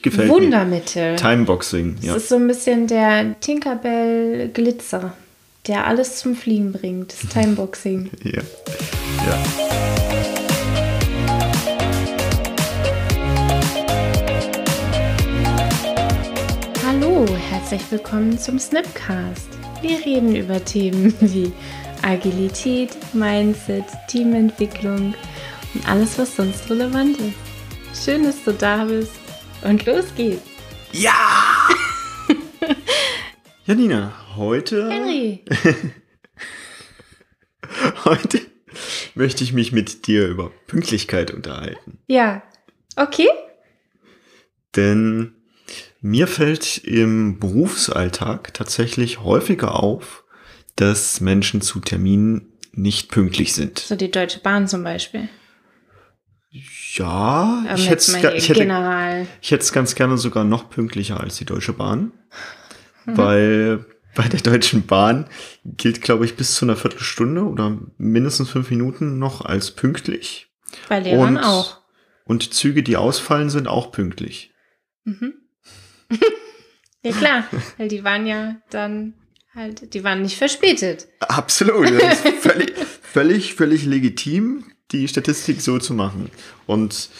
Gefällt Wundermittel. mir. Timeboxing, Das ja. ist so ein bisschen der Tinkerbell Glitzer, der alles zum Fliegen bringt. Das Timeboxing. ja. Ja. Hallo, herzlich willkommen zum Snipcast. Wir reden über Themen wie Agilität, Mindset, Teamentwicklung und alles, was sonst relevant ist. Schön, dass du da bist. Und los geht's. Ja! Janina, heute, Henry, heute möchte ich mich mit dir über Pünktlichkeit unterhalten. ja, okay? Denn mir fällt im Berufsalltag tatsächlich häufiger auf, dass Menschen zu Terminen nicht pünktlich sind. So die Deutsche Bahn zum Beispiel. Ja, Ähm, ich hätte ich hätte, ich hätte es ganz gerne sogar noch pünktlicher als die Deutsche Bahn, Mhm. weil bei der Deutschen Bahn gilt, glaube ich, bis zu einer Viertelstunde oder mindestens fünf Minuten noch als pünktlich. Bei Lehrern Und- auch. Und Züge, die ausfallen, sind auch pünktlich. Mhm. ja klar, weil die waren ja dann halt, die waren nicht verspätet. Absolut. Völlig, völlig, völlig legitim, die Statistik so zu machen. Und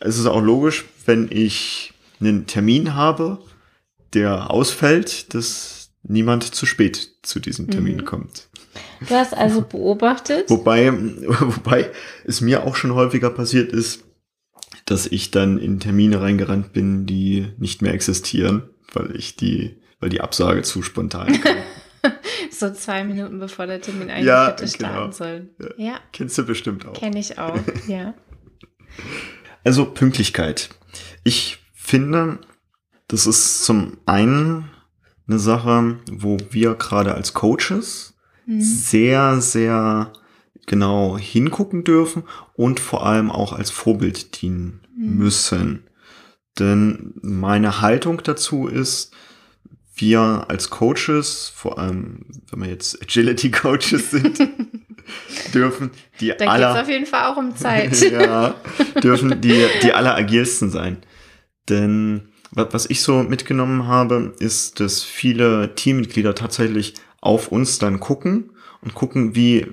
es ist auch logisch, wenn ich einen Termin habe, der ausfällt, dass niemand zu spät zu diesem Termin Mhm. kommt. Du hast also beobachtet. Wobei, wobei es mir auch schon häufiger passiert ist, dass ich dann in Termine reingerannt bin, die nicht mehr existieren, weil ich die, weil die Absage zu spontan kam. So zwei Minuten bevor der Termin eigentlich Ja, hätte starten genau. sollen. Ja. Ja, Kennst du bestimmt auch. kenne ich auch. Ja. Also Pünktlichkeit. Ich finde, das ist zum einen eine Sache, wo wir gerade als Coaches Mhm. sehr, sehr genau hingucken dürfen und vor allem auch als Vorbild dienen Mhm. müssen. Denn meine Haltung dazu ist, wir als Coaches, vor allem wenn wir jetzt Agility Coaches sind, dürfen die Da geht es aller auf jeden Fall auch um Zeit. ja, dürfen die, die alleragilsten sein. Denn wa- was ich so mitgenommen habe, ist, dass viele Teammitglieder tatsächlich auf uns dann gucken und gucken, wie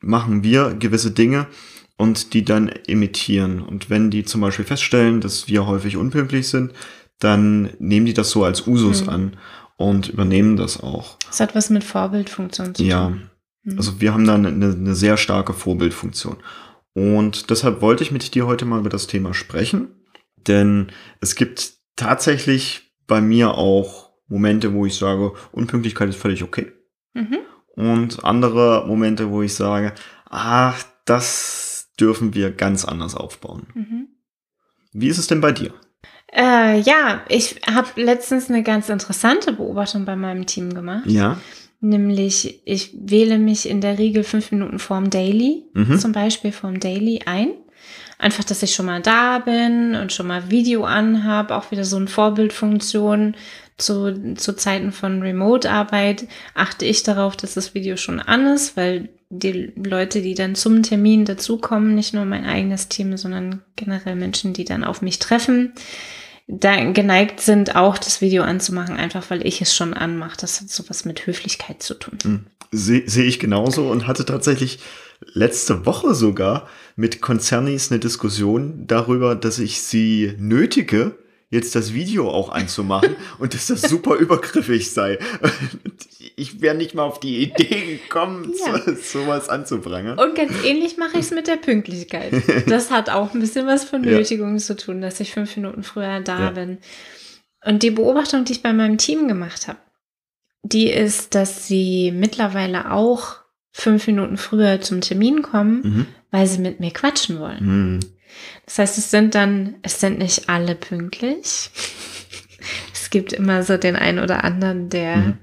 machen wir gewisse Dinge und die dann imitieren. Und wenn die zum Beispiel feststellen, dass wir häufig unpünktlich sind, dann nehmen die das so als Usus Mhm. an und übernehmen das auch. Das hat was mit Vorbildfunktion zu Ja, tun. Mhm. also wir haben da eine, eine sehr starke Vorbildfunktion. Und deshalb wollte ich mit dir heute mal über das Thema sprechen, denn es gibt tatsächlich bei mir auch Momente, wo ich sage, Unpünktlichkeit ist völlig okay. Mhm. Und andere Momente, wo ich sage, ach, das dürfen wir ganz anders aufbauen. Mhm. Wie ist es denn bei dir? Äh, ja, ich habe letztens eine ganz interessante Beobachtung bei meinem Team gemacht. Ja. Nämlich, ich wähle mich in der Regel fünf Minuten vorm Daily, Mhm. zum Beispiel vorm Daily ein. Einfach, dass ich schon mal da bin und schon mal Video anhab, auch wieder so eine Vorbildfunktion. Zu, zu Zeiten von Remote-Arbeit achte ich darauf, dass das Video schon an ist, weil die Leute, die dann zum Termin dazukommen, nicht nur mein eigenes Team, sondern generell Menschen, die dann auf mich treffen, da geneigt sind, auch das Video anzumachen, einfach weil ich es schon anmache. Das hat sowas mit Höflichkeit zu tun. Sehe seh ich genauso und hatte tatsächlich letzte Woche sogar mit Konzernis eine Diskussion darüber, dass ich sie nötige, jetzt das Video auch anzumachen und dass das super übergriffig sei. Ich wäre nicht mal auf die Idee gekommen, Ja. so, sowas anzuprangern. Und ganz ähnlich mache ich es mit der Pünktlichkeit. Das hat auch ein bisschen was von Ja. Nötigung zu tun, dass ich fünf Minuten früher da Ja. bin. Und die Beobachtung, die ich bei meinem Team gemacht habe, die ist, dass sie mittlerweile auch fünf Minuten früher zum Termin kommen, Mhm. weil sie mit mir quatschen wollen. Mhm. Das heißt, es sind dann, es sind nicht alle pünktlich. Es gibt immer so den einen oder anderen, der Mhm.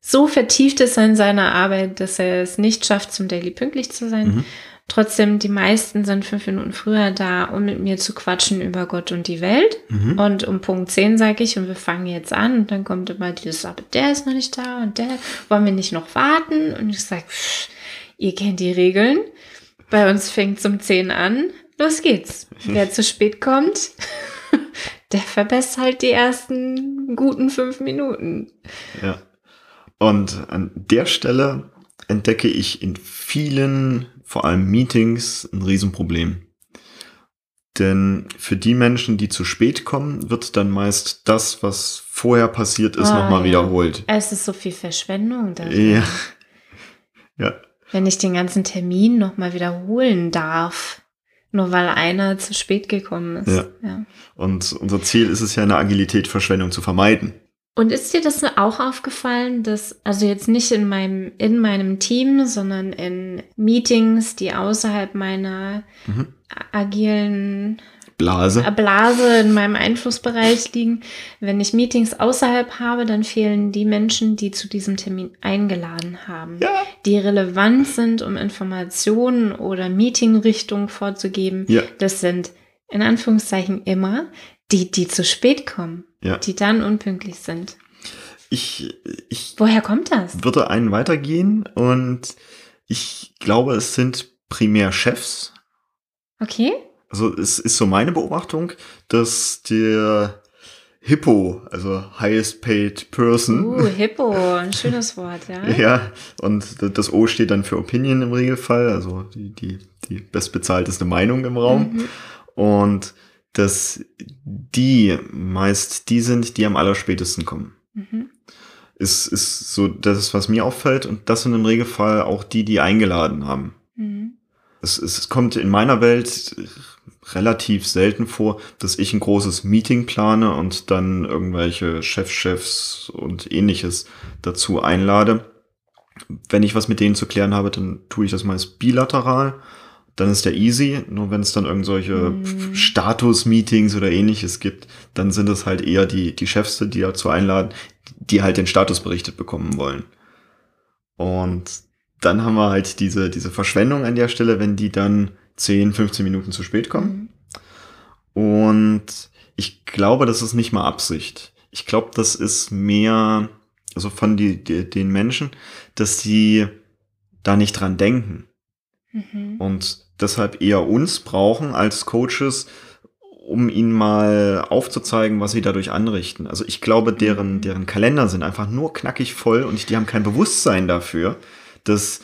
so vertieft ist in seiner Arbeit, dass er es nicht schafft, zum Daily pünktlich zu sein. Mhm. Trotzdem, die meisten sind fünf Minuten früher da, um mit mir zu quatschen über Gott und die Welt. Mhm. Und um Punkt 10 sage ich, und wir fangen jetzt an. Und dann kommt immer dieses, aber der ist noch nicht da und der, wollen wir nicht noch warten? Und ich sage, ihr kennt die Regeln. Bei uns fängt es um 10 an. Los geht's. Wer zu spät kommt, der verbessert halt die ersten guten fünf Minuten. Ja. Und an der Stelle entdecke ich in vielen, vor allem Meetings, ein Riesenproblem. Denn für die Menschen, die zu spät kommen, wird dann meist das, was vorher passiert ist, Ah, nochmal ja. wiederholt. Es ist so viel Verschwendung da. Ja. Ja. Wenn ich den ganzen Termin nochmal wiederholen darf, nur weil einer zu spät gekommen ist. Ja. ja. Und unser Ziel ist es ja, eine Agilität Verschwendung zu vermeiden. Und ist dir das auch aufgefallen, dass, also jetzt nicht in meinem, in meinem Team, sondern in Meetings, die außerhalb meiner Mhm. agilen Blase. Blase in meinem Einflussbereich liegen. Wenn ich Meetings außerhalb habe, dann fehlen die Menschen, die zu diesem Termin eingeladen haben, Ja. die relevant sind, um Informationen oder Meetingrichtungen vorzugeben. Ja. Das sind in Anführungszeichen immer die, die zu spät kommen, Ja. die dann unpünktlich sind. Ich, ich Woher kommt das? würde einen weitergehen und ich glaube, es sind primär Chefs. Okay. Also es ist so meine Beobachtung, dass der Hippo, also highest paid person, Uh, Hippo, ein schönes Wort, ja. ja, und das O steht dann für Opinion im Regelfall, also die, die, die bestbezahlteste Meinung im Raum. Mhm. Und dass die meist die sind, die am allerspätesten kommen. Mhm. Ist, ist so, das ist, was mir auffällt. Und das sind im Regelfall auch die, die eingeladen haben. Mhm. Es, es, es kommt in meiner Welt relativ selten vor, dass ich ein großes Meeting plane und dann irgendwelche Chefchefs und ähnliches dazu einlade. Wenn ich was mit denen zu klären habe, dann tue ich das meist bilateral. Dann ist der easy. Nur wenn es dann irgendwelche Mhm. Status-Meetings oder ähnliches gibt, dann sind es halt eher die, die Chefs, die dazu einladen, die halt den Status berichtet bekommen wollen. Und dann haben wir halt diese, diese Verschwendung an der Stelle, wenn die dann 10, 15 Minuten zu spät kommen. Und ich glaube, das ist nicht mal Absicht. Ich glaube, das ist mehr, also von die, die, den Menschen, dass sie da nicht dran denken Mhm. und deshalb eher uns brauchen als Coaches, um ihnen mal aufzuzeigen, was sie dadurch anrichten. Also ich glaube, deren, Mhm. deren Kalender sind einfach nur knackig voll und die haben kein Bewusstsein dafür, dass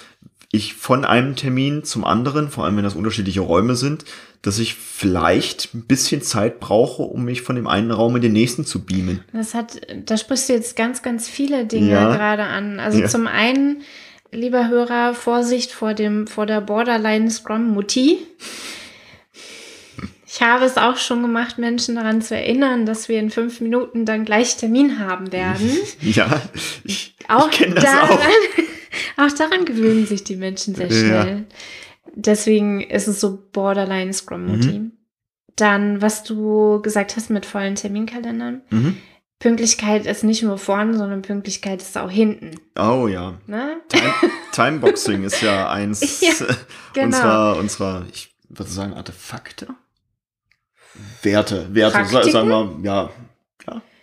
ich von einem Termin zum anderen, vor allem wenn das unterschiedliche Räume sind, dass ich vielleicht ein bisschen Zeit brauche, um mich von dem einen Raum in den nächsten zu beamen. Das hat, da sprichst du jetzt ganz, ganz viele Dinge Ja. gerade an. Also Ja. zum einen, lieber Hörer, Vorsicht vor dem, vor der Borderline Scrum Mutti. Ich habe es auch schon gemacht, Menschen daran zu erinnern, dass wir in fünf Minuten dann gleich Termin haben werden. Ja, ich, Auch ich kenne das daran, auch. Auch daran gewöhnen sich die Menschen sehr Ja. schnell. Deswegen ist es so Borderline Scrum Mutti. Mhm. Dann, was du gesagt hast mit vollen Terminkalendern. Mhm. Pünktlichkeit ist nicht nur vorne, sondern Pünktlichkeit ist auch hinten. Oh ja. Ne? Time, Timeboxing ist ja eins Ja, genau. unserer, unserer, ich würde sagen, Artefakte. Werte, Werte, Praktiken? sagen wir, ja, ja,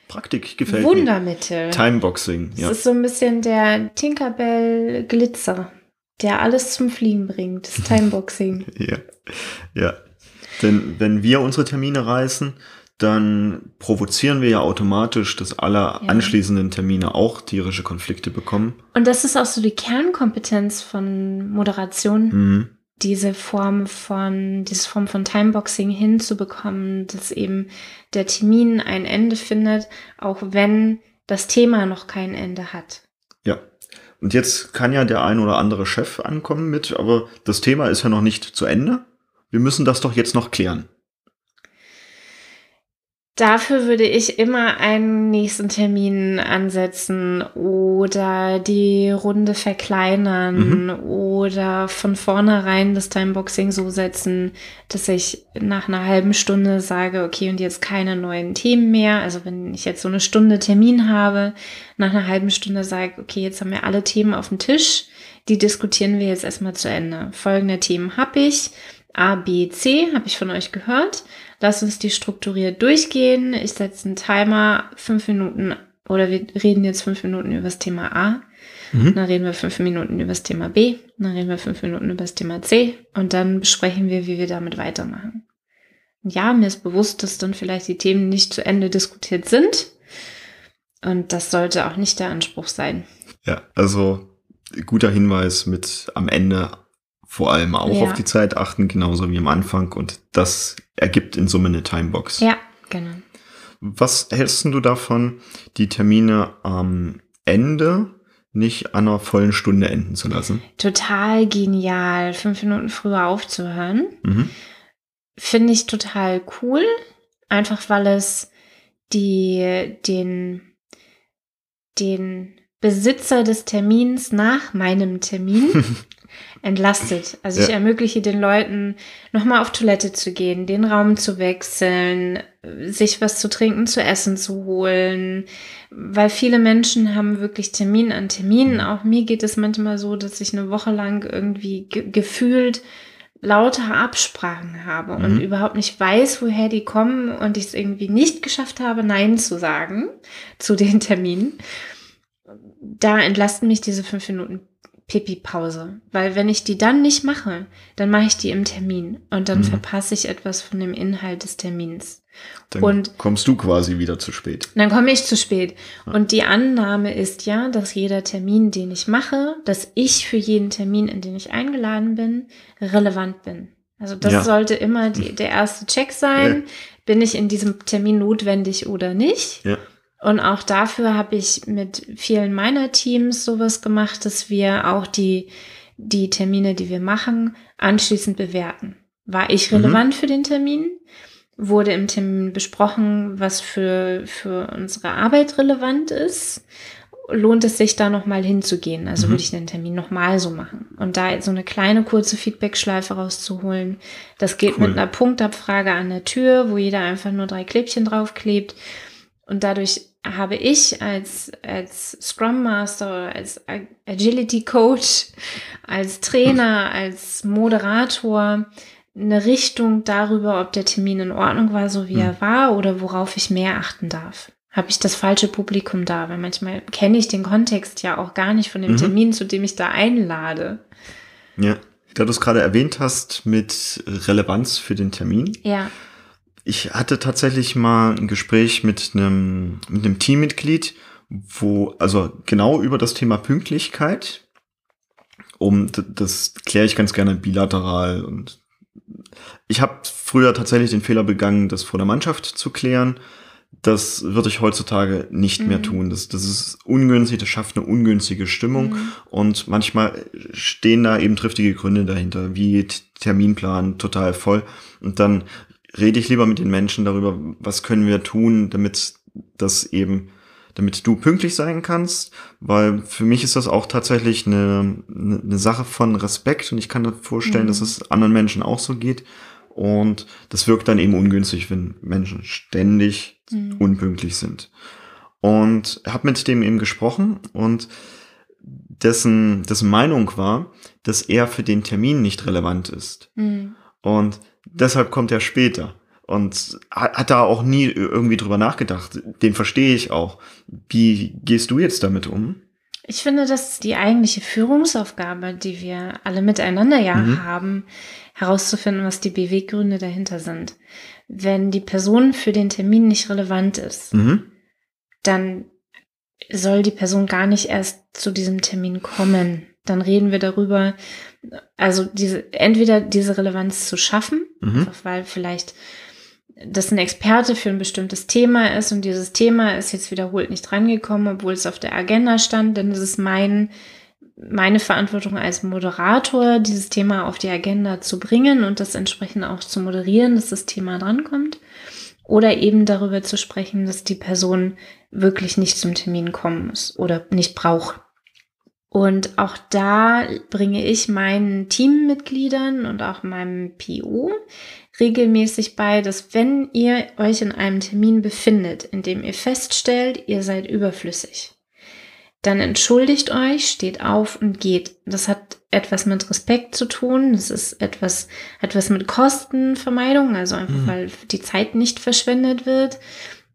Praktik gefällt mir. Wundermittel. Timeboxing, Das ja. ist so ein bisschen der Tinkerbell Glitzer, der alles zum Fliegen bringt. Das Timeboxing. ja. Ja. Denn wenn wir unsere Termine reißen, dann provozieren wir ja automatisch, dass alle Ja. anschließenden Termine auch tierische Konflikte bekommen. Und das ist auch so die Kernkompetenz von Moderation. Mhm. Diese Form von, diese Form von Timeboxing hinzubekommen, dass eben der Termin ein Ende findet, auch wenn das Thema noch kein Ende hat. Ja. Und jetzt kann ja der ein oder andere Chef ankommen mit, aber das Thema ist ja noch nicht zu Ende. Wir müssen das doch jetzt noch klären. Dafür würde ich immer einen nächsten Termin ansetzen oder die Runde verkleinern oder von vornherein das Timeboxing so setzen, dass ich nach einer halben Stunde sage, okay, und jetzt keine neuen Themen mehr. Also wenn ich jetzt so eine Stunde Termin habe, nach einer halben Stunde sage, okay, jetzt haben wir alle Themen auf dem Tisch, die diskutieren wir jetzt erstmal zu Ende. Folgende Themen habe ich. A, B, C habe ich von euch gehört. Lass uns die strukturiert durchgehen. Ich setze einen Timer, fünf Minuten, oder wir reden jetzt fünf Minuten über das Thema A. Mhm. Dann reden wir fünf Minuten über das Thema B. Dann reden wir fünf Minuten über das Thema C. Und dann besprechen wir, wie wir damit weitermachen. ja, mir ist bewusst, dass dann vielleicht die Themen nicht zu Ende diskutiert sind. Und das sollte auch nicht der Anspruch sein. Ja, also guter Hinweis mit am Ende vor allem auch ja. auf die Zeit achten, genauso wie am Anfang. Und das ergibt in Summe eine Timebox. Ja, genau. Was hältst du davon, die Termine am Ende nicht an einer vollen Stunde enden zu lassen? Total genial, fünf Minuten früher aufzuhören. Mhm. Finde ich total cool, einfach weil es die, den, den Besitzer des Termins nach meinem Termin entlastet. Also ja. ich ermögliche den Leuten, nochmal auf Toilette zu gehen, den Raum zu wechseln, sich was zu trinken, zu essen zu holen, weil viele Menschen haben wirklich Termin an Termin. Mhm. Auch mir geht es manchmal so, dass ich eine Woche lang irgendwie ge gefühlt lauter Absprachen habe mhm. und überhaupt nicht weiß, woher die kommen und ich es irgendwie nicht geschafft habe, Nein zu sagen zu den Terminen. Da entlasten mich diese fünf Minuten Pipi-Pause. Weil wenn ich die dann nicht mache, dann mache ich die im Termin und dann mhm. verpasse ich etwas von dem Inhalt des Termins. Dann und kommst du quasi wieder zu spät. Dann komme ich zu spät. Ja. Und die Annahme ist ja, dass jeder Termin, den ich mache, dass ich für jeden Termin, in den ich eingeladen bin, relevant bin. Also das ja. sollte immer die, der erste Check sein. Ja. Bin ich in diesem Termin notwendig oder nicht? Ja. Und auch dafür habe ich mit vielen meiner Teams sowas gemacht, dass wir auch die, die Termine, die wir machen, anschließend bewerten. War ich mhm. relevant mhm. für den Termin? Wurde im Termin besprochen, was für, für unsere Arbeit relevant ist? Lohnt es sich da nochmal hinzugehen? Also mhm. würde ich den Termin nochmal so machen. Und da so eine kleine kurze Feedback-Schleife rauszuholen. Das geht cool. mit einer Punktabfrage an der Tür, wo jeder einfach nur drei Klebchen draufklebt. Und dadurch habe ich als, als Scrum Master, als Agility Coach, als Trainer, als Moderator eine Richtung darüber, ob der Termin in Ordnung war, so wie mhm. er war, oder worauf ich mehr achten darf. Habe ich das falsche Publikum da? Weil manchmal kenne ich den Kontext ja auch gar nicht von dem mhm. Termin, zu dem ich da einlade. Ja, da du es gerade erwähnt hast mit Relevanz für den Termin. Ja ich hatte tatsächlich mal ein Gespräch mit einem, mit einem Teammitglied, wo, also genau über das Thema Pünktlichkeit. Um, das kläre ich ganz gerne bilateral und ich habe früher tatsächlich den Fehler begangen, das vor der Mannschaft zu klären. Das würde ich heutzutage nicht mhm. mehr tun. Das, das ist ungünstig, das schafft eine ungünstige Stimmung. Mhm. Und manchmal stehen da eben triftige Gründe dahinter, wie Terminplan total voll. Und dann rede ich lieber mit den Menschen darüber, was können wir tun, damit das eben, damit du pünktlich sein kannst, weil für mich ist das auch tatsächlich eine, eine Sache von Respekt und ich kann mir vorstellen, mhm. dass es anderen Menschen auch so geht. Und das wirkt dann eben ungünstig, wenn Menschen ständig mhm. unpünktlich sind. Und habe mit dem eben gesprochen und dessen, dessen Meinung war, dass er für den Termin nicht relevant ist. Mhm. Und deshalb kommt er später. Und hat, hat da auch nie irgendwie drüber nachgedacht. Den verstehe ich auch. Wie gehst du jetzt damit um? Ich finde, das ist die eigentliche Führungsaufgabe, die wir alle miteinander ja mhm. haben, herauszufinden, was die Beweggründe dahinter sind. Wenn die Person für den Termin nicht relevant ist, mhm. dann soll die Person gar nicht erst zu diesem Termin kommen. Dann reden wir darüber, also diese, entweder diese Relevanz zu schaffen, mhm. weil vielleicht das ein Experte für ein bestimmtes Thema ist und dieses Thema ist jetzt wiederholt nicht drangekommen, obwohl es auf der Agenda stand, dann ist es mein, meine Verantwortung als Moderator, dieses Thema auf die Agenda zu bringen und das entsprechend auch zu moderieren, dass das Thema drankommt. Oder eben darüber zu sprechen, dass die Person wirklich nicht zum Termin kommen muss oder nicht braucht. Und auch da bringe ich meinen Teammitgliedern und auch meinem PO regelmäßig bei, dass wenn ihr euch in einem Termin befindet, in dem ihr feststellt, ihr seid überflüssig, dann entschuldigt euch, steht auf und geht. Das hat etwas mit Respekt zu tun. Das ist etwas, etwas mit Kostenvermeidung, also einfach, mhm. weil die Zeit nicht verschwendet wird,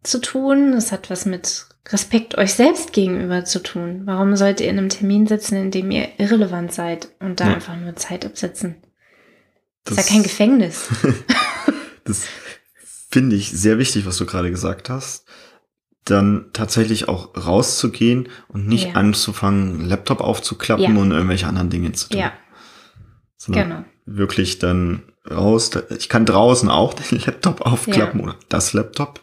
zu tun. Das hat was mit Respekt euch selbst gegenüber zu tun. Warum sollt ihr in einem Termin sitzen, in dem ihr irrelevant seid und da ja. einfach nur Zeit absetzen? Das, ist ja kein Gefängnis. das finde ich sehr wichtig, was du gerade gesagt hast, dann tatsächlich auch rauszugehen und nicht Ja. anzufangen, Laptop aufzuklappen Ja. und irgendwelche anderen Dinge zu tun. Ja, Sondern genau. wirklich dann raus. Ich kann draußen auch den Laptop aufklappen oder das Laptop,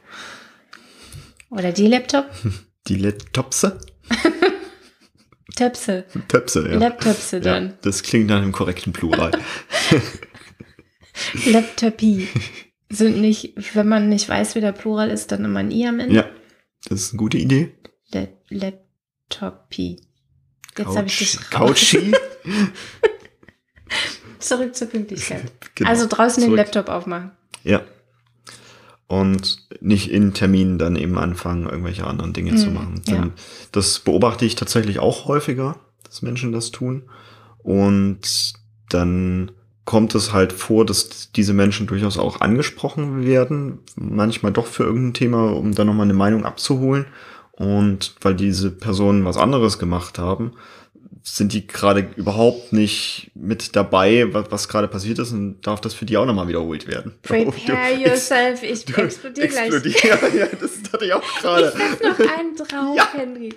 Oder die Laptop? die Laptopse, Töpse. Töpse, ja. Laptopse ja. dann. Das klingt nach einem korrekten Plural. Laptopie. Sind nicht, wenn man nicht weiß, wie der Plural ist, dann immer ein I am Ende. ja, das ist eine gute Idee. La Laptopie. Jetzt habe ich raus. Couchy. Zurück zur Pünktlichkeit. Genau. Also draußen den Zurück. Laptop aufmachen. Ja. Und nicht in Terminen dann eben anfangen, irgendwelche anderen Dinge zu Mhm, machen. ja. Denn das beobachte ich tatsächlich auch häufiger, dass Menschen das tun. Und dann kommt es halt vor, dass diese Menschen durchaus auch angesprochen werden, manchmal doch für irgendein Thema, um dann nochmal eine Meinung abzuholen. Und weil diese Personen was anderes gemacht haben, sind die gerade überhaupt nicht mit dabei, was, was gerade passiert ist und darf das für die auch nochmal wiederholt werden. Prepare Du- yourself. Ich explodiere gleich. explodier- Ja, ja, das hatte ich auch gerade. Ich noch einen drauf, Ja. Henry.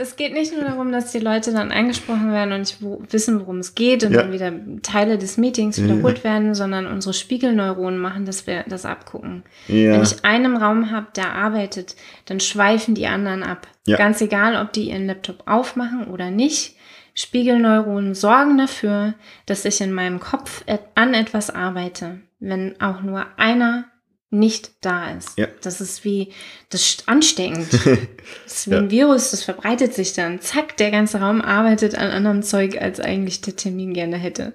Es geht nicht nur darum, dass die Leute dann angesprochen werden und nicht wo, wissen, worum es geht und Ja. dann wieder Teile des Meetings Ja. wiederholt werden, sondern unsere Spiegelneuronen machen, dass wir das abgucken. Ja. Wenn ich einen Raum habe, der arbeitet, dann schweifen die anderen ab. Ja. Ganz egal, ob die ihren Laptop aufmachen oder nicht. Spiegelneuronen sorgen dafür, dass ich in meinem Kopf an etwas arbeite, wenn auch nur einer nicht da ist. Ja. Das ist wie, das ist ansteckend. Das ist wie Ja. ein Virus, das verbreitet sich dann. Zack, der ganze Raum arbeitet an anderem Zeug, als eigentlich der Termin gerne hätte.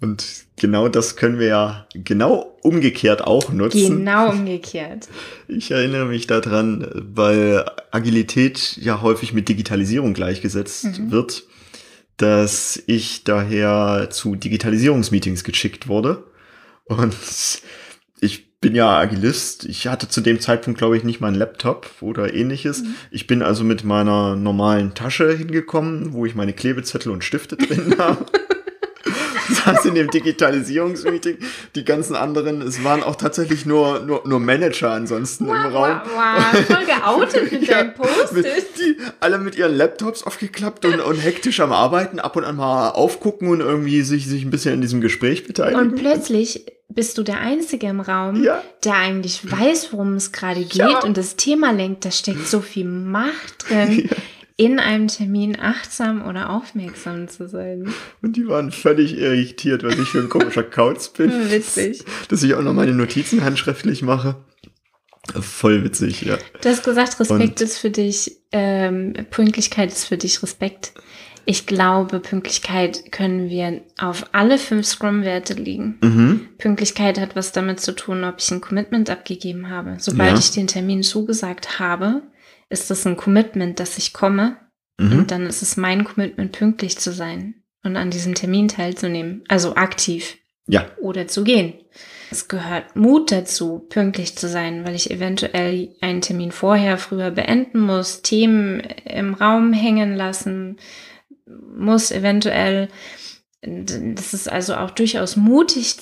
Und genau das können wir ja genau umgekehrt auch nutzen. Genau umgekehrt. Ich erinnere mich daran, weil Agilität ja häufig mit Digitalisierung gleichgesetzt Mhm. wird, dass ich daher zu Digitalisierungsmeetings geschickt wurde. Und ich bin ja Agilist. Ich hatte zu dem Zeitpunkt, glaube ich, nicht mal einen Laptop oder ähnliches. Mhm. Ich bin also mit meiner normalen Tasche hingekommen, wo ich meine Klebezettel und Stifte drin habe. Saß in dem Digitalisierungsmeeting. Die ganzen anderen, es waren auch tatsächlich nur, nur, nur Manager ansonsten im Raum. Wow, wow, voll geoutet mit Ja, deinem Post. mit, die alle mit ihren Laptops aufgeklappt und, und hektisch am Arbeiten, ab und an mal aufgucken und irgendwie sich, sich ein bisschen in diesem Gespräch beteiligen. Und plötzlich bist du der Einzige im Raum, Ja. der eigentlich weiß, worum es gerade geht Ja. und das Thema lenkt. Da steckt so viel Macht drin, in einem Termin achtsam oder aufmerksam zu sein. Und die waren völlig irritiert, was ich für ein komischer Kauz bin. Witzig. Dass ich auch noch meine Notizen handschriftlich mache. Voll witzig, ja. Du hast gesagt, Respekt Und- ist für dich, ähm, Pünktlichkeit ist für dich Respekt. Ich glaube, Pünktlichkeit können wir auf alle fünf Scrum-Werte legen. Mhm. Pünktlichkeit hat was damit zu tun, ob ich ein Commitment abgegeben habe. Sobald Ja. ich den Termin zugesagt habe, ist das ein Commitment, dass ich komme. Mhm. Und dann ist es mein Commitment, pünktlich zu sein und an diesem Termin teilzunehmen. Also aktiv Ja, oder zu gehen. Es gehört Mut dazu, pünktlich zu sein, weil ich eventuell einen Termin vorher früher beenden muss, Themen im Raum hängen lassen muss, eventuell. Das ist also auch durchaus mutig,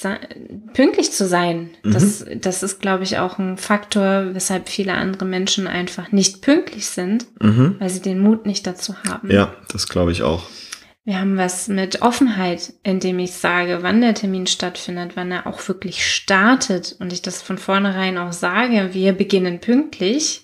pünktlich zu sein. Das, das ist, glaube ich, auch ein Faktor, weshalb viele andere Menschen einfach nicht pünktlich sind, mhm. weil sie den Mut nicht dazu haben. ja, das glaube ich auch. Wir haben was mit Offenheit, indem ich sage, wann der Termin stattfindet, wann er auch wirklich startet und ich das von vornherein auch sage, wir beginnen pünktlich.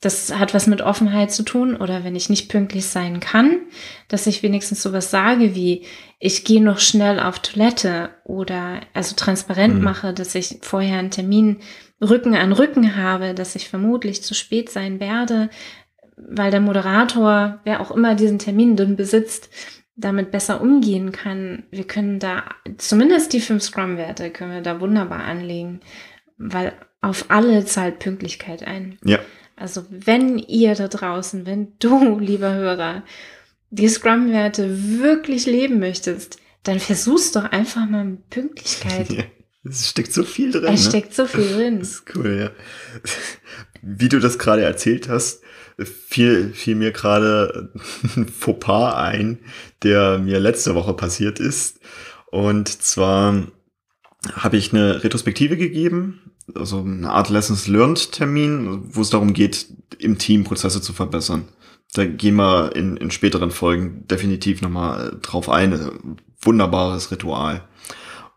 Das hat was mit Offenheit zu tun oder wenn ich nicht pünktlich sein kann, dass ich wenigstens sowas sage wie, ich gehe noch schnell auf Toilette oder also transparent Mhm. mache, dass ich vorher einen Termin Rücken an Rücken habe, dass ich vermutlich zu spät sein werde, weil der Moderator, wer auch immer diesen Termin dann besitzt, damit besser umgehen kann. Wir können da zumindest die fünf Scrum-Werte können wir da wunderbar anlegen, weil auf alle zahlt Pünktlichkeit ein. Ja, Also wenn ihr da draußen, wenn du, lieber Hörer, die Scrum-Werte wirklich leben möchtest, dann versuch's doch einfach mal mit Pünktlichkeit. ja. es steckt so viel drin. Es ne? steckt so viel drin. Das ist cool, ja. Wie du das gerade erzählt hast, fiel, fiel mir gerade ein Fauxpas ein, der mir letzte Woche passiert ist. Und zwar habe ich eine Retrospektive gegeben also eine Art Lessons Learned Termin, wo es darum geht, im Team Prozesse zu verbessern. Da gehen wir in, in späteren Folgen definitiv nochmal drauf ein. Wunderbares Ritual.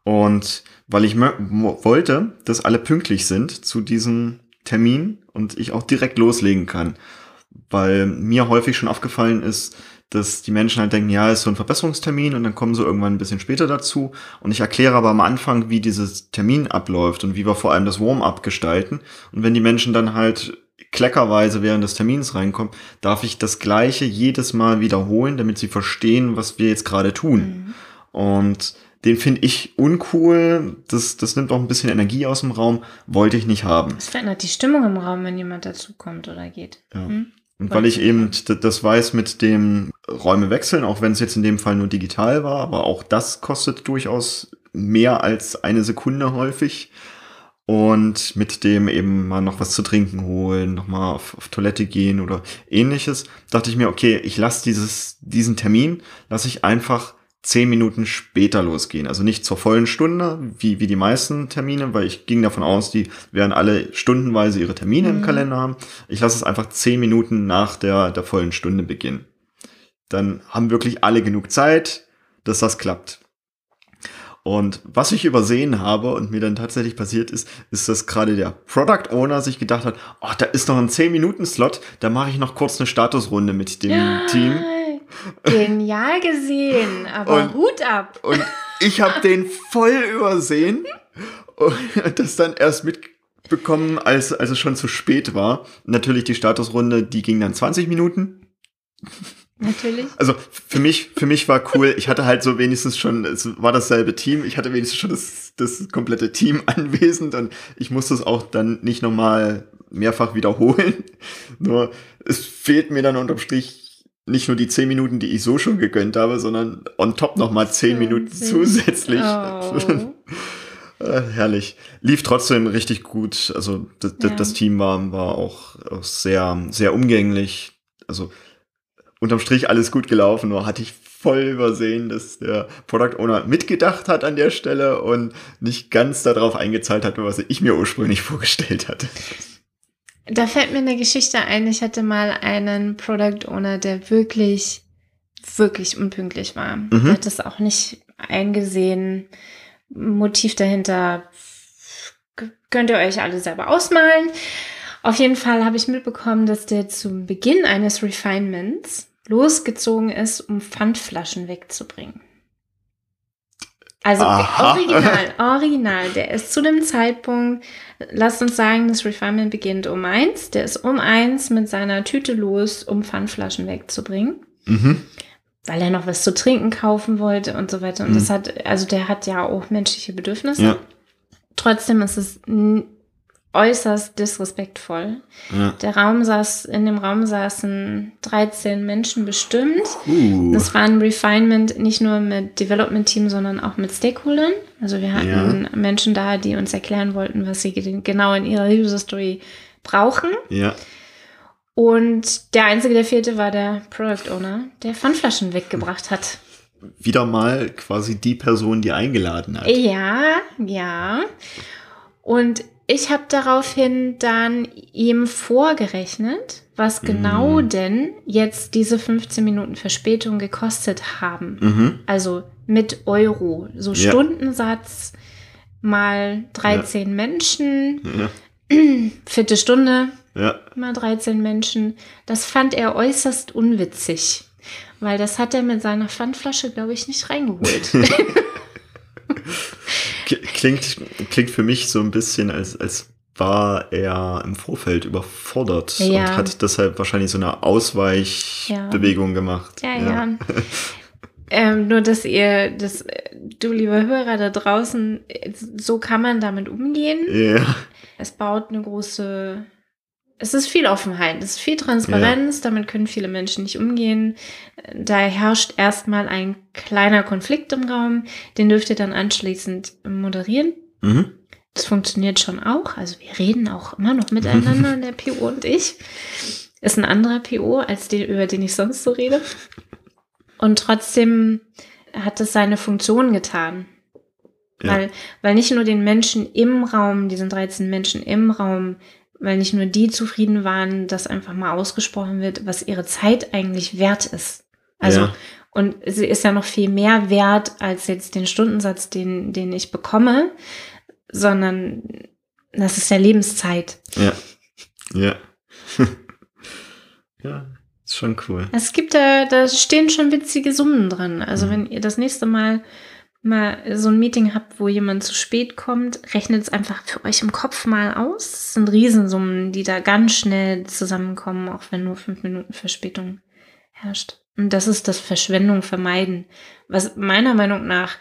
Und weil ich wollte, dass alle pünktlich sind zu diesem Termin und ich auch direkt loslegen kann. Weil mir häufig schon aufgefallen ist, dass die Menschen halt denken, ja, ist so ein Verbesserungstermin und dann kommen sie irgendwann ein bisschen später dazu. Und ich erkläre aber am Anfang, wie dieses Termin abläuft und wie wir vor allem das Warm-up gestalten. Und wenn die Menschen dann halt kleckerweise während des Termins reinkommen, darf ich das Gleiche jedes Mal wiederholen, damit sie verstehen, was wir jetzt gerade tun. Mhm. Und den finde ich uncool. Das, das nimmt auch ein bisschen Energie aus dem Raum. Wollte ich nicht haben. Es verändert die Stimmung im Raum, wenn jemand dazukommt oder geht. Ja. Hm? Und weil ich eben das weiß mit dem Räume wechseln, auch wenn es jetzt in dem Fall nur digital war, aber auch das kostet durchaus mehr als eine Sekunde häufig. Und mit dem eben mal noch was zu trinken holen, nochmal auf, auf Toilette gehen oder ähnliches, dachte ich mir, okay, ich lasse dieses, diesen Termin, lasse ich einfach zehn Minuten später losgehen. Also nicht zur vollen Stunde, wie, wie die meisten Termine, weil ich ging davon aus, die werden alle stundenweise ihre Termine mhm. im Kalender haben. Ich lasse es einfach zehn Minuten nach der, der vollen Stunde beginnen. Dann haben wirklich alle genug Zeit, dass das klappt. Und was ich übersehen habe und mir dann tatsächlich passiert ist, ist, dass gerade der Product Owner sich gedacht hat, oh, da ist noch ein 10-Minuten-Slot, da mache ich noch kurz eine Statusrunde mit dem ja. Team. Genial gesehen, aber und, Hut ab. Und ich habe den voll übersehen und das dann erst mitbekommen, als, als es schon zu spät war. Natürlich die Statusrunde, die ging dann 20 Minuten. Natürlich. Also für mich, für mich war cool, ich hatte halt so wenigstens schon, es war dasselbe Team, ich hatte wenigstens schon das, das komplette Team anwesend und ich musste es auch dann nicht nochmal mehrfach wiederholen. Nur es fehlt mir dann unterm Strich nicht nur die zehn Minuten, die ich so schon gegönnt habe, sondern on top nochmal zehn Minuten zusätzlich. Oh. Äh, herrlich. Lief trotzdem richtig gut. Also das, ja. das Team war, war auch, auch sehr, sehr umgänglich. Also unterm Strich alles gut gelaufen, nur hatte ich voll übersehen, dass der Product Owner mitgedacht hat an der Stelle und nicht ganz darauf eingezahlt hat, was ich mir ursprünglich vorgestellt hatte. Da fällt mir eine Geschichte ein. Ich hatte mal einen Product Owner, der wirklich, wirklich unpünktlich war. Mhm. Der hat das auch nicht eingesehen. Motiv dahinter könnt ihr euch alle selber ausmalen. Auf jeden Fall habe ich mitbekommen, dass der zum Beginn eines Refinements losgezogen ist, um Pfandflaschen wegzubringen. Also Aha. original, original. Der ist zu dem Zeitpunkt, lasst uns sagen, das Refinement beginnt um eins. Der ist um eins mit seiner Tüte los, um Pfandflaschen wegzubringen. Mhm. Weil er noch was zu trinken kaufen wollte und so weiter. Und mhm. das hat, also der hat ja auch menschliche Bedürfnisse. Ja. Trotzdem ist es äußerst disrespektvoll. Ja. Der Raum saß, in dem Raum saßen 13 Menschen bestimmt. Uh. Das war ein Refinement nicht nur mit Development Team, sondern auch mit Stakeholdern. Also wir hatten ja. Menschen da, die uns erklären wollten, was sie genau in ihrer User Story brauchen. Ja. Und der einzige, der fehlte, war der Product Owner, der Pfandflaschen weggebracht hat. Wieder mal quasi die Person, die eingeladen hat. Ja, ja. Und ich habe daraufhin dann ihm vorgerechnet, was genau mhm. denn jetzt diese 15 Minuten Verspätung gekostet haben. Mhm. Also mit Euro. So ja. Stundensatz mal 13 ja. Menschen. Ja. Vierte Stunde mal 13 Menschen. Das fand er äußerst unwitzig. Weil das hat er mit seiner Pfandflasche, glaube ich, nicht reingeholt. klingt, klingt für mich so ein bisschen, als, als war er im Vorfeld überfordert ja. und hat deshalb wahrscheinlich so eine Ausweichbewegung ja. gemacht. Ja, ja. ja. ähm, nur, dass ihr, dass du, lieber Hörer da draußen, so kann man damit umgehen. Ja. Es baut eine große es ist viel Offenheit, es ist viel Transparenz, ja. damit können viele Menschen nicht umgehen. Da herrscht erstmal ein kleiner Konflikt im Raum, den dürft ihr dann anschließend moderieren. Mhm. Das funktioniert schon auch. Also wir reden auch immer noch miteinander, der PO und ich. Ist ein anderer PO, als den, über den ich sonst so rede. Und trotzdem hat es seine Funktion getan. Ja. Weil, weil nicht nur den Menschen im Raum, diesen 13 Menschen im Raum, weil nicht nur die zufrieden waren, dass einfach mal ausgesprochen wird, was ihre Zeit eigentlich wert ist. Also, Ja. und sie ist ja noch viel mehr wert als jetzt den Stundensatz, den, den ich bekomme, sondern das ist ja Lebenszeit. Ja. Ja. ja, ist schon cool. Es gibt da, da stehen schon witzige Summen dran. Also Mhm. wenn ihr das nächste Mal mal so ein Meeting habt, wo jemand zu spät kommt, rechnet es einfach für euch im Kopf mal aus. Es sind Riesensummen, die da ganz schnell zusammenkommen, auch wenn nur fünf Minuten Verspätung herrscht. Und das ist das Verschwendung vermeiden, was meiner Meinung nach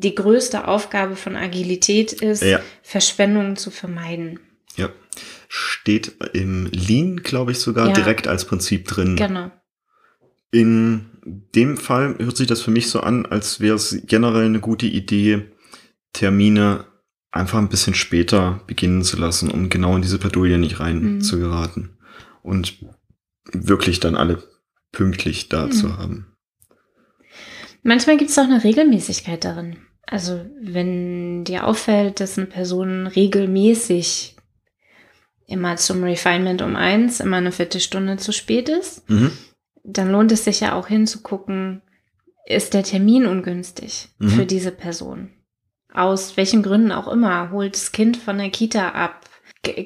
die größte Aufgabe von Agilität ist, Ja. Verschwendung zu vermeiden. Ja. Steht im Lean, glaube ich, sogar Ja. direkt als Prinzip drin. Genau. In dem Fall hört sich das für mich so an, als wäre es generell eine gute Idee, Termine einfach ein bisschen später beginnen zu lassen, um genau in diese Bredouille nicht rein Mhm. zu geraten. Und wirklich dann alle pünktlich da Mhm. zu haben. Manchmal gibt es auch eine Regelmäßigkeit darin. Also wenn dir auffällt, dass eine Person regelmäßig immer zum Refinement um eins, immer eine Viertelstunde zu spät ist, Mhm. dann lohnt es sich ja auch hinzugucken, ist der Termin ungünstig Mhm. für diese Person? Aus welchen Gründen auch immer, holt das Kind von der Kita ab,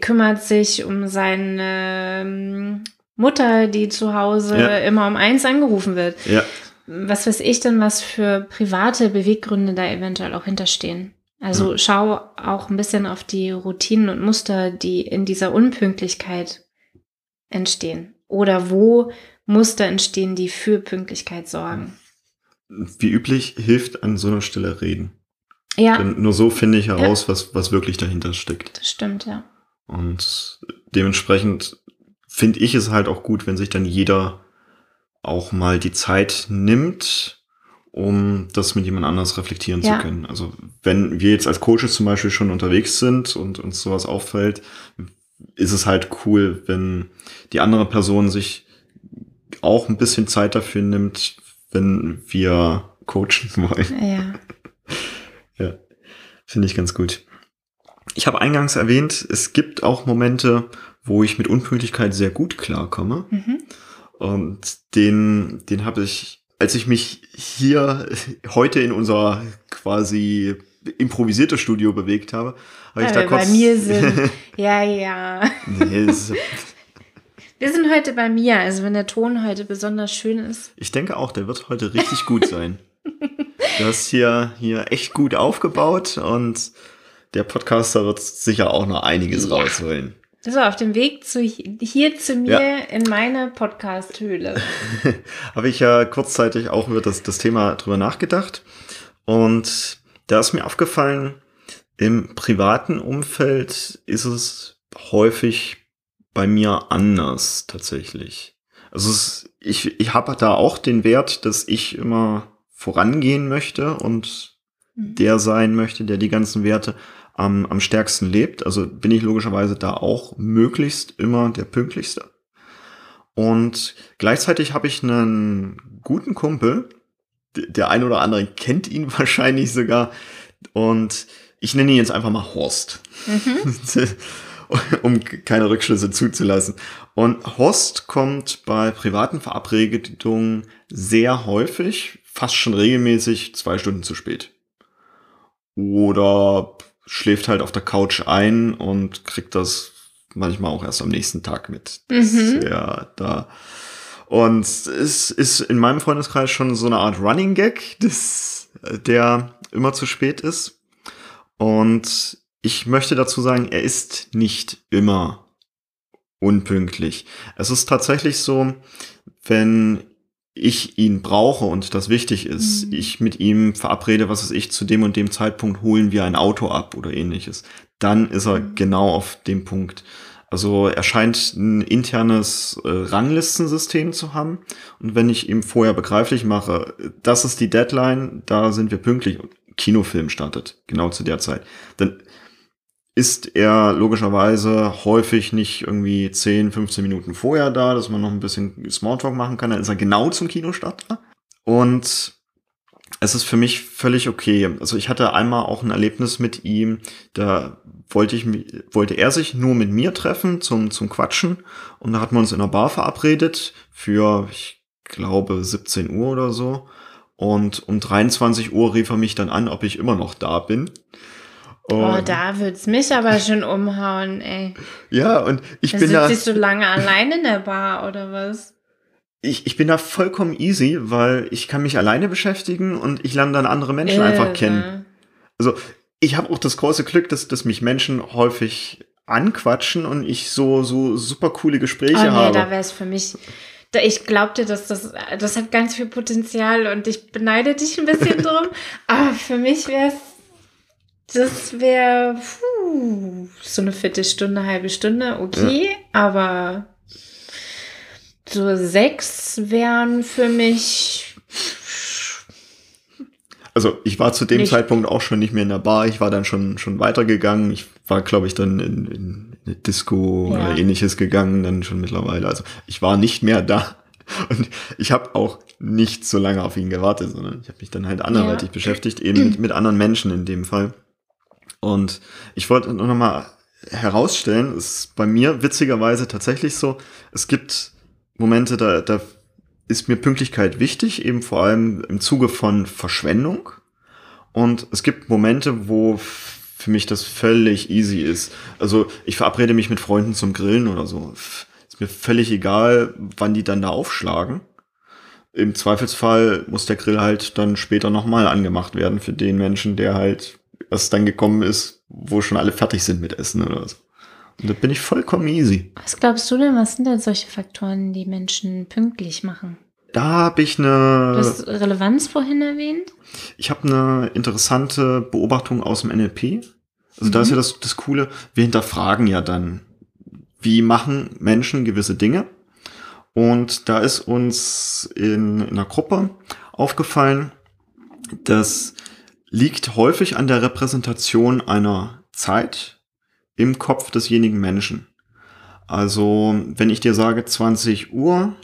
kümmert sich um seine ähm, Mutter, die zu Hause Ja. immer um eins angerufen wird Ja, was weiß ich denn, was für private Beweggründe da eventuell auch hinterstehen. Also Ja. schau auch ein bisschen auf die Routinen und Muster, die in dieser Unpünktlichkeit entstehen. Oder wo Muster entstehen, die für Pünktlichkeit sorgen. wie üblich hilft an so einer Stelle reden. Ja, Denn nur so finde ich heraus, was, was wirklich dahinter steckt. das stimmt, ja. Und dementsprechend finde ich es halt auch gut, wenn sich dann jeder auch mal die Zeit nimmt, um das mit jemand anders reflektieren Ja. zu können. Also wenn wir jetzt als Coaches zum Beispiel schon unterwegs sind und uns sowas auffällt, ist es halt cool, wenn die andere Person sich auch ein bisschen Zeit dafür nimmt, wenn wir coachen wollen. Ja. Ja, finde ich ganz gut. Ich habe eingangs erwähnt, es gibt auch Momente, wo ich mit Unpünktlichkeit sehr gut klarkomme. Mhm. Und den, den habe ich, als ich mich hier heute in unser quasi improvisierte Studio bewegt habe, habe ich da wir bei kurz. mir sind. Ja, ja. nee, Wir sind heute bei mir. Also wenn der Ton heute besonders schön ist. ich denke auch, der wird heute richtig gut sein. Du hast hier, hier echt gut aufgebaut und der Podcaster wird sicher auch noch einiges Ja. rausholen. So, auf dem Weg zu hier zu mir in meine Podcast-Höhle. habe ich ja kurzzeitig auch über das, das Thema drüber nachgedacht. Und da ist mir aufgefallen, im privaten Umfeld ist es häufig bei mir anders tatsächlich. Also es, ich, ich habe da auch den Wert, dass ich immer vorangehen möchte und Mhm. der sein möchte, der die ganzen Werte am, am stärksten lebt. Also bin ich logischerweise da auch möglichst immer der pünktlichste. Und gleichzeitig habe ich einen guten Kumpel, der ein oder andere kennt ihn wahrscheinlich sogar. Und ich nenne ihn jetzt einfach mal Horst, Mhm. um keine Rückschlüsse zuzulassen. Und Horst kommt bei privaten Verabredungen sehr häufig, fast schon regelmäßig, zwei Stunden zu spät. Oder schläft halt auf der Couch ein und kriegt das manchmal auch erst am nächsten Tag mit. Mhm. ja da. Und es ist in meinem Freundeskreis schon so eine Art Running Gag, das, der immer zu spät ist. Und ich möchte dazu sagen, er ist nicht immer unpünktlich. Es ist tatsächlich so, wenn ich ihn brauche und das wichtig ist, Mhm. ich mit ihm verabrede, was weiß ich, zu dem und dem Zeitpunkt holen wir ein Auto ab oder ähnliches, dann ist er Mhm. genau auf dem Punkt. Also er scheint ein internes äh, Ranglistensystem zu haben. Und wenn ich ihm vorher begreiflich mache, das ist die Deadline, da sind wir pünktlich, und Kinofilm startet, genau zu der Zeit, dann ist er logischerweise häufig nicht irgendwie 10, 15 Minuten vorher da, dass man noch ein bisschen Smalltalk machen kann. Dann ist er genau zum Kinostart da. Und es ist für mich völlig okay. Also ich hatte einmal auch ein Erlebnis mit ihm, da wollte ich wollte er sich nur mit mir treffen zum zum Quatschen und da hatten wir uns in einer Bar verabredet für ich glaube 17 Uhr oder so und um 23 Uhr rief er mich dann an, ob ich immer noch da bin. Und oh, da wird's mich aber schon umhauen, ey. Ja, und ich da bin da. Sitzt du lange allein in der Bar oder was? Ich, ich bin da vollkommen easy, weil ich kann mich alleine beschäftigen und ich lerne dann andere Menschen Irre. einfach kennen. Also ich habe auch das große Glück, dass, dass mich Menschen häufig anquatschen und ich so so super coole Gespräche oh, nee, habe. da wäre es für mich. Da ich glaubte, dass das das hat ganz viel Potenzial und ich beneide dich ein bisschen drum. Aber für mich wäre es das wäre so eine Viertelstunde, halbe Stunde, okay, ja. aber so sechs wären für mich. Also ich war zu dem nicht. Zeitpunkt auch schon nicht mehr in der Bar, ich war dann schon, schon weitergegangen. Ich war, glaube ich, dann in, in eine Disco ja. oder ähnliches gegangen, dann schon mittlerweile. Also ich war nicht mehr da. Und ich habe auch nicht so lange auf ihn gewartet, sondern ich habe mich dann halt anderweitig ja. beschäftigt, eben mit, mit anderen Menschen in dem Fall. Und ich wollte noch mal herausstellen, ist bei mir witzigerweise tatsächlich so, es gibt Momente, da, da ist mir Pünktlichkeit wichtig, eben vor allem im Zuge von Verschwendung. Und es gibt Momente, wo für mich das völlig easy ist. Also ich verabrede mich mit Freunden zum Grillen oder so. Ist mir völlig egal, wann die dann da aufschlagen. Im Zweifelsfall muss der Grill halt dann später nochmal angemacht werden für den Menschen, der halt erst dann gekommen ist, wo schon alle fertig sind mit Essen oder so. Und da bin ich vollkommen easy. Was glaubst du denn, was sind denn solche Faktoren, die Menschen pünktlich machen? Da habe ich eine. Du hast Relevanz vorhin erwähnt? Ich habe eine interessante Beobachtung aus dem NLP. Also mhm. da ist ja mhm. das, das Coole, wir hinterfragen ja dann, wie machen Menschen gewisse Dinge. Und da ist uns in, in einer Gruppe aufgefallen, das liegt häufig an der Repräsentation einer Zeit, im Kopf desjenigen Menschen. Also, wenn ich dir sage 20 Uhr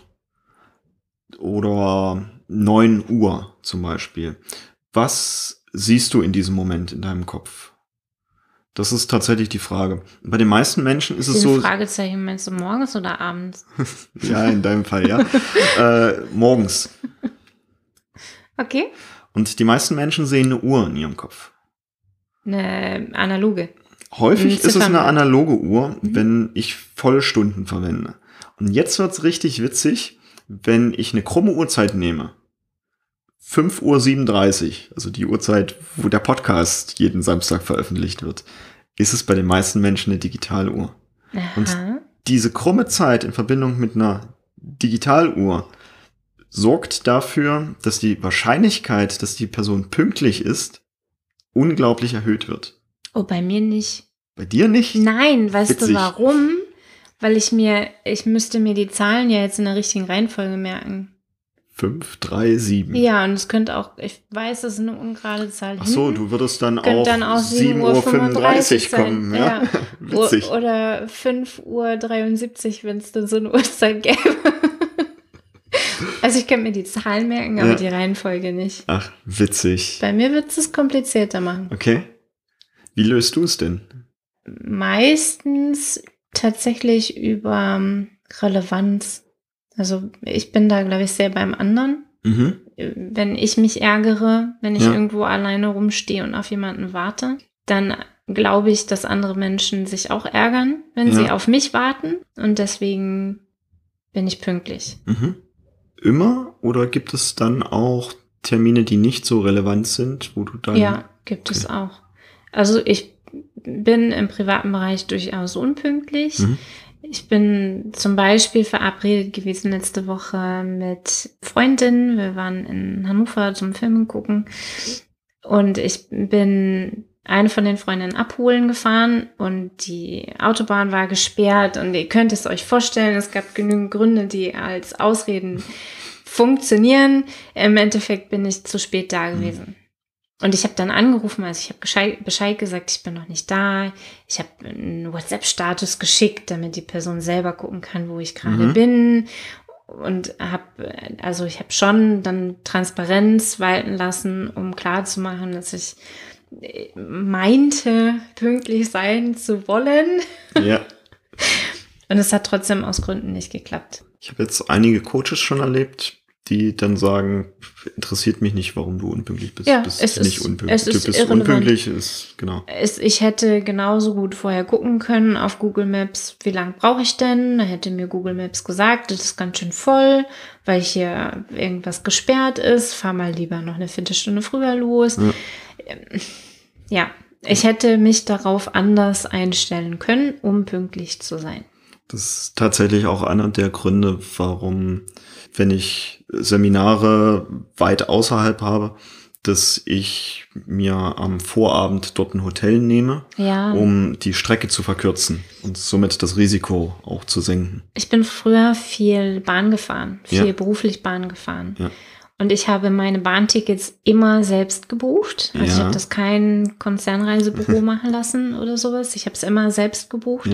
oder 9 Uhr zum Beispiel, was siehst du in diesem Moment in deinem Kopf? Das ist tatsächlich die Frage. Bei den meisten Menschen ist es so. Fragezeichen meinst du morgens oder abends? ja, in deinem Fall, ja. äh, morgens. Okay. Und die meisten Menschen sehen eine Uhr in ihrem Kopf. Eine analoge. Häufig ist es eine analoge Uhr, mhm. wenn ich volle Stunden verwende. Und jetzt wird's richtig witzig, wenn ich eine krumme Uhrzeit nehme. 5.37 Uhr, also die Uhrzeit, wo der Podcast jeden Samstag veröffentlicht wird, ist es bei den meisten Menschen eine Digitaluhr. Aha. Und diese krumme Zeit in Verbindung mit einer Digitaluhr sorgt dafür, dass die Wahrscheinlichkeit, dass die Person pünktlich ist, unglaublich erhöht wird. Oh, bei mir nicht. Bei dir nicht? Nein, weißt Witzig. du warum? Weil ich mir, ich müsste mir die Zahlen ja jetzt in der richtigen Reihenfolge merken. 5, 3, 7. Ja, und es könnte auch, ich weiß, das ist eine ungerade Zahl. Ach so, du würdest dann auch, dann auch 7.35 Uhr kommen, ja? ja. Witzig. Oder 5.73 Uhr, wenn es dann so eine Uhrzeit gäbe. Also ich könnte mir die Zahlen merken, aber ja. die Reihenfolge nicht. Ach, witzig. Bei mir wird es komplizierter machen. Okay. Wie löst du es denn? Meistens tatsächlich über ähm, Relevanz. Also ich bin da, glaube ich, sehr beim anderen. Mhm. Wenn ich mich ärgere, wenn ich ja. irgendwo alleine rumstehe und auf jemanden warte, dann glaube ich, dass andere Menschen sich auch ärgern, wenn ja. sie auf mich warten. Und deswegen bin ich pünktlich. Mhm. Immer? Oder gibt es dann auch Termine, die nicht so relevant sind, wo du dann. Ja, gibt okay. es auch. Also ich bin im privaten Bereich durchaus unpünktlich. Mhm. Ich bin zum Beispiel verabredet gewesen letzte Woche mit Freundinnen. Wir waren in Hannover zum Filmen gucken. Und ich bin eine von den Freundinnen abholen gefahren und die Autobahn war gesperrt und ihr könnt es euch vorstellen, es gab genügend Gründe, die als Ausreden funktionieren. Im Endeffekt bin ich zu spät da gewesen. Und ich habe dann angerufen, also ich habe Bescheid gesagt, ich bin noch nicht da. Ich habe einen WhatsApp-Status geschickt, damit die Person selber gucken kann, wo ich gerade mhm. bin. und habe, also ich habe schon dann Transparenz walten lassen, um klarzumachen, dass ich meinte, pünktlich sein zu wollen. Ja. Und es hat trotzdem aus Gründen nicht geklappt. Ich habe jetzt einige Coaches schon erlebt, die dann sagen, interessiert mich nicht, warum du unpünktlich bist. Ja, bist es nicht ist- unpünktlich. es Du ist bist irrelevant. unpünktlich, ist genau. Es, ich hätte genauso gut vorher gucken können auf Google Maps, wie lange brauche ich denn? Da hätte mir Google Maps gesagt, das ist ganz schön voll, weil hier irgendwas gesperrt ist. Fahr mal lieber noch eine Viertelstunde früher los. Ja. Ja, ich hätte mich darauf anders einstellen können, um pünktlich zu sein. Das ist tatsächlich auch einer der Gründe, warum, wenn ich Seminare weit außerhalb habe, dass ich mir am Vorabend dort ein Hotel nehme, Ja. um die Strecke zu verkürzen und somit das Risiko auch zu senken. Ich bin früher viel Bahn gefahren, viel Ja. beruflich Bahn gefahren. Ja. Und ich habe meine Bahntickets immer selbst gebucht. Also ich habe das kein Konzernreisebüro machen lassen oder sowas. Ich habe es immer selbst gebucht,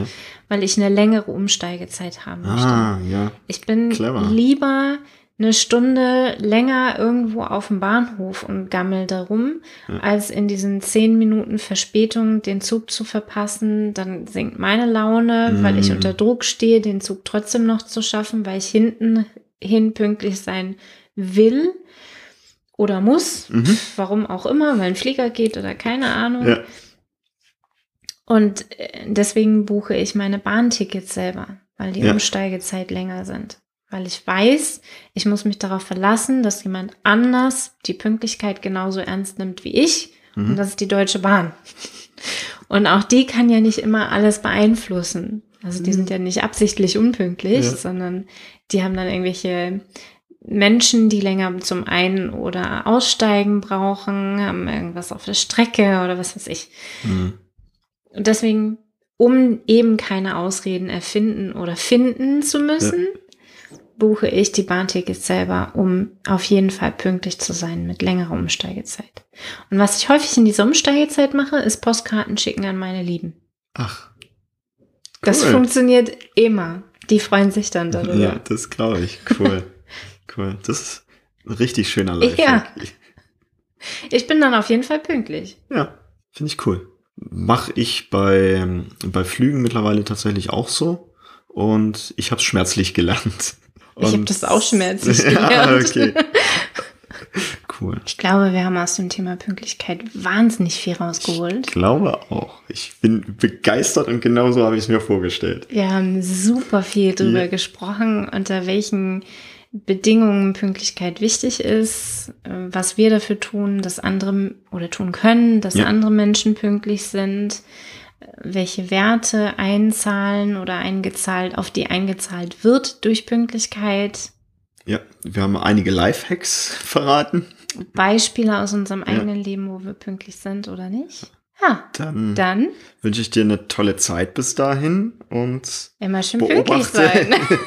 weil ich eine längere Umsteigezeit haben möchte. Ah. Ich bin clever. lieber eine Stunde länger irgendwo auf dem Bahnhof und gammel darum, Ja. als in diesen zehn Minuten Verspätung den Zug zu verpassen. Dann sinkt meine Laune, weil ich Mm. unter Druck stehe, den Zug trotzdem noch zu schaffen, weil ich hinten hin pünktlich sein will oder muss. Mhm. Warum auch immer, weil ein Flieger geht oder keine Ahnung. Ja. Und äh, deswegen buche ich meine Bahntickets selber, weil die Ja. Umsteigezeit länger sind. Weil ich weiß, ich muss mich darauf verlassen, dass jemand anders die Pünktlichkeit genauso ernst nimmt wie ich. Und Mhm. das ist die Deutsche Bahn. Und auch die kann ja nicht immer alles beeinflussen. Also die sind ja nicht absichtlich unpünktlich, Ja. sondern die haben dann irgendwelche Menschen, die länger zum Ein- oder Aussteigen brauchen, haben irgendwas auf der Strecke oder was weiß ich. Mhm. Und deswegen, um eben keine Ausreden erfinden oder finden zu müssen, buche ich die Bahntickets selber, um auf jeden Fall pünktlich zu sein mit längerer Umsteigezeit. Und was ich häufig in dieser Umsteigezeit mache, ist Postkarten schicken an meine Lieben. Ach. Das Cool. funktioniert immer. Die freuen sich dann darüber. Ja, das glaube ich. Cool. cool. Das ist ein richtig schöner Lifehack. Ja. Ich bin dann auf jeden Fall pünktlich. Ja, finde ich cool. Mache ich bei, bei Flügen mittlerweile tatsächlich auch so. Und ich habe es schmerzlich gelernt. Ich habe Und- das auch schmerzlich ja, gelernt. okay. Cool. Ich glaube, wir haben aus dem Thema Pünktlichkeit wahnsinnig viel rausgeholt. Ich glaube auch. Ich bin begeistert und genauso habe ich es mir vorgestellt. Wir haben super viel drüber Ja. gesprochen, unter welchen Bedingungen Pünktlichkeit wichtig ist, was wir dafür tun, dass andere oder tun können, dass Ja. andere Menschen pünktlich sind, welche Werte einzahlen oder eingezahlt, auf die eingezahlt wird durch Pünktlichkeit. Ja, wir haben einige Lifehacks verraten. Beispiele aus unserem Ja. eigenen Leben, wo wir pünktlich sind oder nicht. Ja, Dann, dann wünsche ich dir eine tolle Zeit bis dahin und immer schön pünktlich beobachte, sein.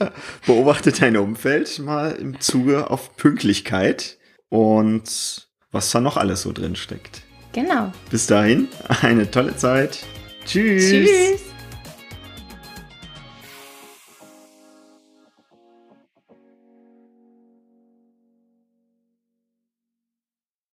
Ja, beobachte dein Umfeld mal im Zuge auf Pünktlichkeit und was da noch alles so drin steckt. Genau. Bis dahin, eine tolle Zeit. Tschüss. Tschüss.